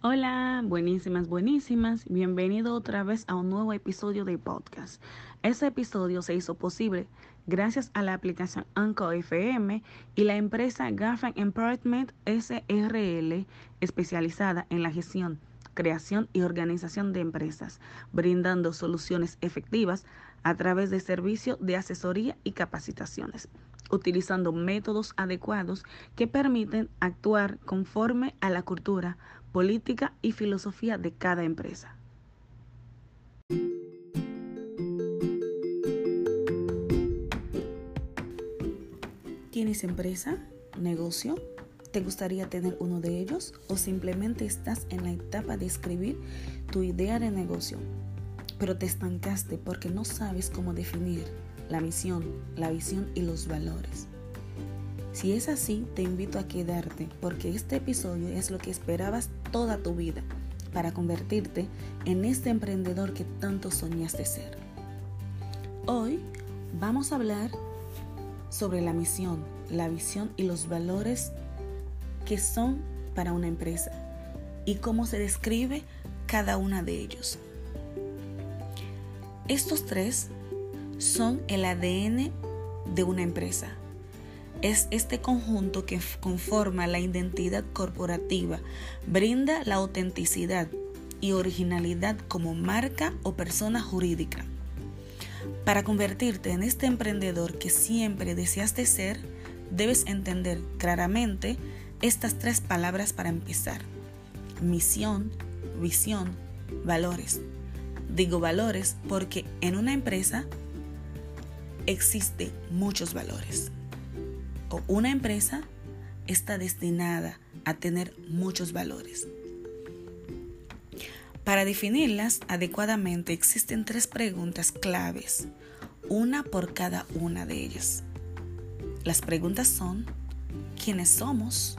Hola, buenísimas, buenísimas. Bienvenido otra vez a un nuevo episodio de podcast. Este episodio se hizo posible gracias a la aplicación Anchor FM y la empresa Gaffan Empowerment SRL, especializada en la gestión, creación y organización de empresas, brindando soluciones efectivas a través de servicios de asesoría y capacitaciones utilizando métodos adecuados que permiten actuar conforme a la cultura, política y filosofía de cada empresa. ¿Tienes empresa? ¿Negocio? ¿Te gustaría tener uno de ellos? ¿O simplemente estás en la etapa de escribir tu idea de negocio? Pero te estancaste porque no sabes cómo definir la misión, la visión y los valores. Si es así, te invito a quedarte porque este episodio es lo que esperabas toda tu vida para convertirte en este emprendedor que tanto soñaste ser. Hoy vamos a hablar sobre la misión, la visión y los valores que son para una empresa y cómo se describe cada una de ellos. Estos tres son el ADN de una empresa es este conjunto que conforma la identidad corporativa, brinda la autenticidad y originalidad como marca o persona jurídica. Para convertirte en este emprendedor que siempre deseaste ser, debes entender claramente estas tres palabras para empezar. Misión, visión, valores. Digo valores porque en una empresa existen muchos valores o una empresa está destinada a tener muchos valores. Para definirlas adecuadamente existen tres preguntas claves, una por cada una de ellas. Las preguntas son, ¿quiénes somos?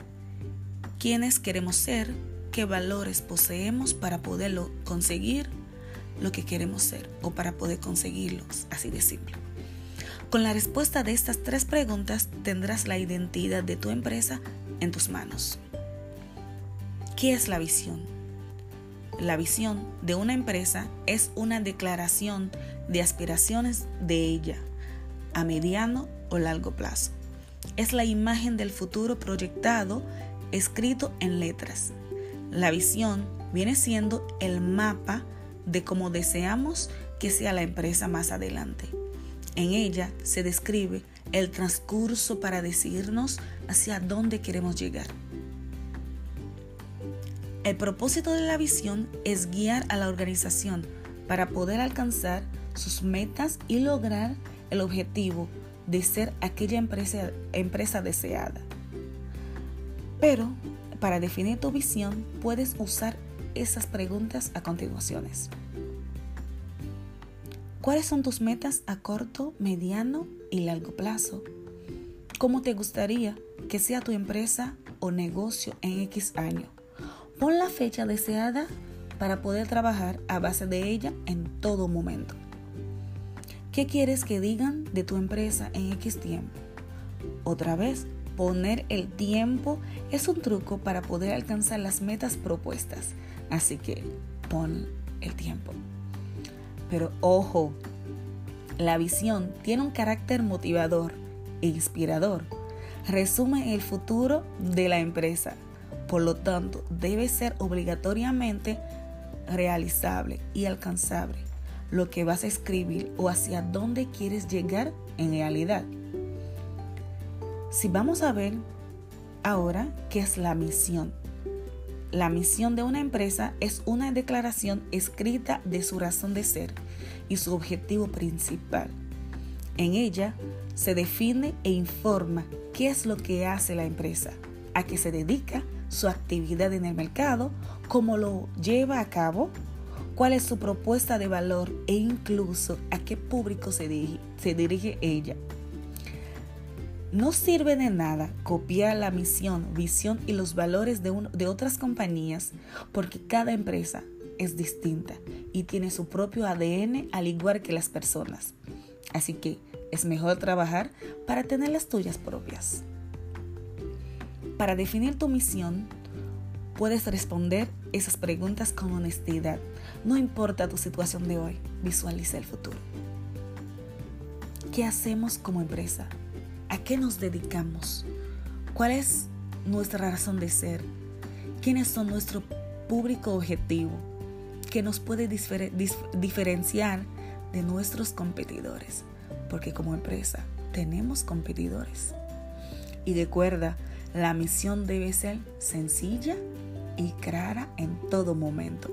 ¿Quiénes queremos ser? ¿Qué valores poseemos para poderlo conseguir lo que queremos ser o para poder conseguirlos? Así de simple. Con la respuesta de estas tres preguntas tendrás la identidad de tu empresa en tus manos. ¿Qué es la visión? La visión de una empresa es una declaración de aspiraciones de ella a mediano o largo plazo. Es la imagen del futuro proyectado escrito en letras. La visión viene siendo el mapa de cómo deseamos que sea la empresa más adelante. En ella se describe el transcurso para decirnos hacia dónde queremos llegar. El propósito de la visión es guiar a la organización para poder alcanzar sus metas y lograr el objetivo de ser aquella empresa, empresa deseada. Pero para definir tu visión puedes usar esas preguntas a continuaciones. ¿Cuáles son tus metas a corto, mediano y largo plazo? ¿Cómo te gustaría que sea tu empresa o negocio en X año? Pon la fecha deseada para poder trabajar a base de ella en todo momento. ¿Qué quieres que digan de tu empresa en X tiempo? Otra vez, poner el tiempo es un truco para poder alcanzar las metas propuestas. Así que pon el tiempo. Pero ojo, la visión tiene un carácter motivador e inspirador. Resume el futuro de la empresa. Por lo tanto, debe ser obligatoriamente realizable y alcanzable lo que vas a escribir o hacia dónde quieres llegar en realidad. Si vamos a ver ahora qué es la misión. La misión de una empresa es una declaración escrita de su razón de ser y su objetivo principal. En ella se define e informa qué es lo que hace la empresa, a qué se dedica, su actividad en el mercado, cómo lo lleva a cabo, cuál es su propuesta de valor e incluso a qué público se dirige, se dirige ella. No sirve de nada copiar la misión, visión y los valores de, de otras compañías porque cada empresa es distinta y tiene su propio ADN al igual que las personas. Así que es mejor trabajar para tener las tuyas propias. Para definir tu misión, puedes responder esas preguntas con honestidad. No importa tu situación de hoy, visualiza el futuro. ¿Qué hacemos como empresa? ¿A qué nos dedicamos? ¿Cuál es nuestra razón de ser? ¿Quiénes son nuestro público objetivo? que nos puede diferenciar de nuestros competidores? Porque como empresa tenemos competidores. Y recuerda, la misión debe ser sencilla y clara en todo momento.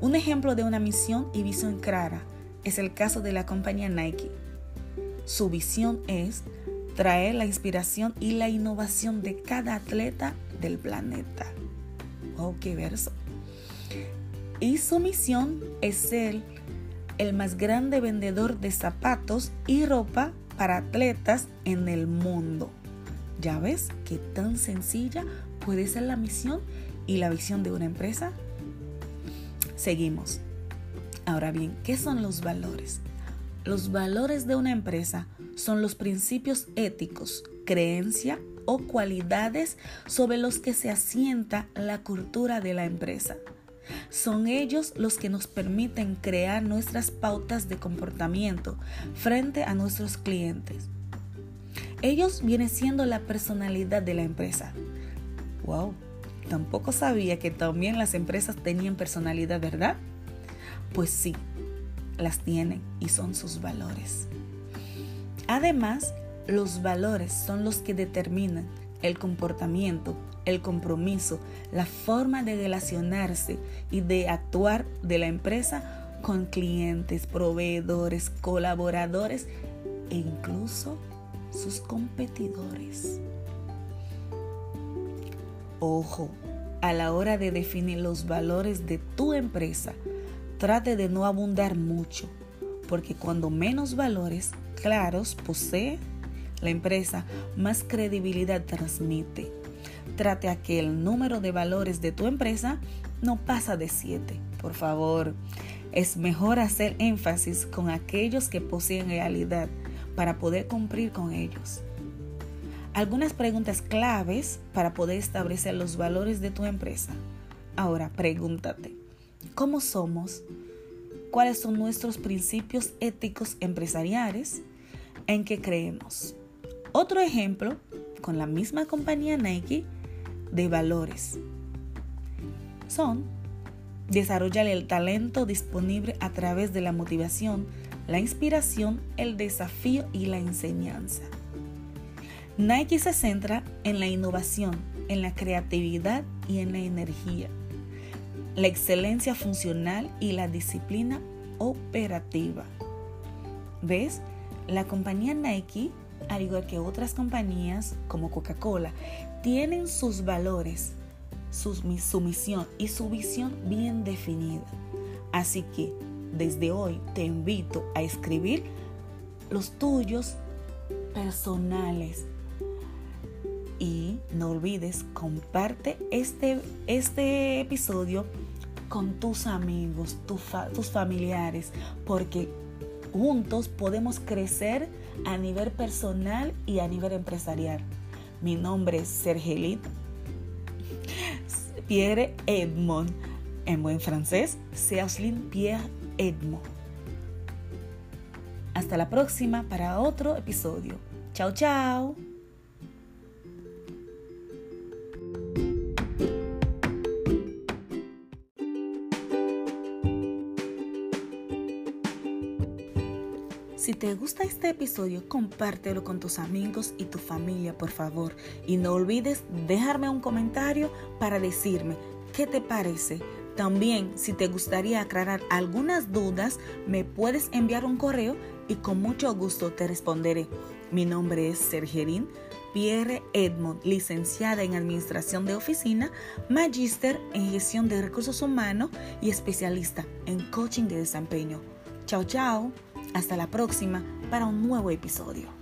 Un ejemplo de una misión y visión clara es el caso de la compañía Nike. Su visión es traer la inspiración y la innovación de cada atleta del planeta. ¡Oh, qué verso! Y su misión es ser el más grande vendedor de zapatos y ropa para atletas en el mundo. Ya ves qué tan sencilla puede ser la misión y la visión de una empresa. Seguimos. Ahora bien, ¿qué son los valores? Los valores de una empresa son los principios éticos, creencia o cualidades sobre los que se asienta la cultura de la empresa. Son ellos los que nos permiten crear nuestras pautas de comportamiento frente a nuestros clientes. Ellos vienen siendo la personalidad de la empresa. ¡Wow! Tampoco sabía que también las empresas tenían personalidad, ¿verdad? Pues sí, las tienen y son sus valores. Además, los valores son los que determinan el comportamiento, el compromiso, la forma de relacionarse y de actuar de la empresa con clientes, proveedores, colaboradores e incluso sus competidores. Ojo, a la hora de definir los valores de tu empresa, trate de no abundar mucho, porque cuando menos valores claros posee la empresa, más credibilidad transmite trate a que el número de valores de tu empresa no pasa de 7. Por favor, es mejor hacer énfasis con aquellos que poseen realidad para poder cumplir con ellos. Algunas preguntas claves para poder establecer los valores de tu empresa. Ahora, pregúntate, ¿cómo somos? ¿Cuáles son nuestros principios éticos empresariales? ¿En qué creemos? Otro ejemplo, con la misma compañía Nike, de valores. Son desarrollar el talento disponible a través de la motivación, la inspiración, el desafío y la enseñanza. Nike se centra en la innovación, en la creatividad y en la energía, la excelencia funcional y la disciplina operativa. ¿Ves? La compañía Nike, al igual que otras compañías como Coca-Cola, tienen sus valores, su, misión y su visión bien definida. Así que desde hoy te invito a escribir los tuyos personales. Y no olvides, comparte este, este episodio con tus amigos, tus familiares, porque juntos podemos crecer a nivel personal y a nivel empresarial. Mi nombre es Sergelit Pierre Edmond. En buen francés, Sergeline Pierre Edmond. Hasta la próxima para otro episodio. Chao, chao. Si te gusta este episodio, compártelo con tus amigos y tu familia, por favor. Y no olvides dejarme un comentario para decirme qué te parece. También, si te gustaría aclarar algunas dudas, me puedes enviar un correo y con mucho gusto te responderé. Mi nombre es Sergerín Pierre Edmond, licenciada en Administración de Oficina, magíster en Gestión de Recursos Humanos y especialista en Coaching de Desempeño. Chao, chao. Hasta la próxima para un nuevo episodio.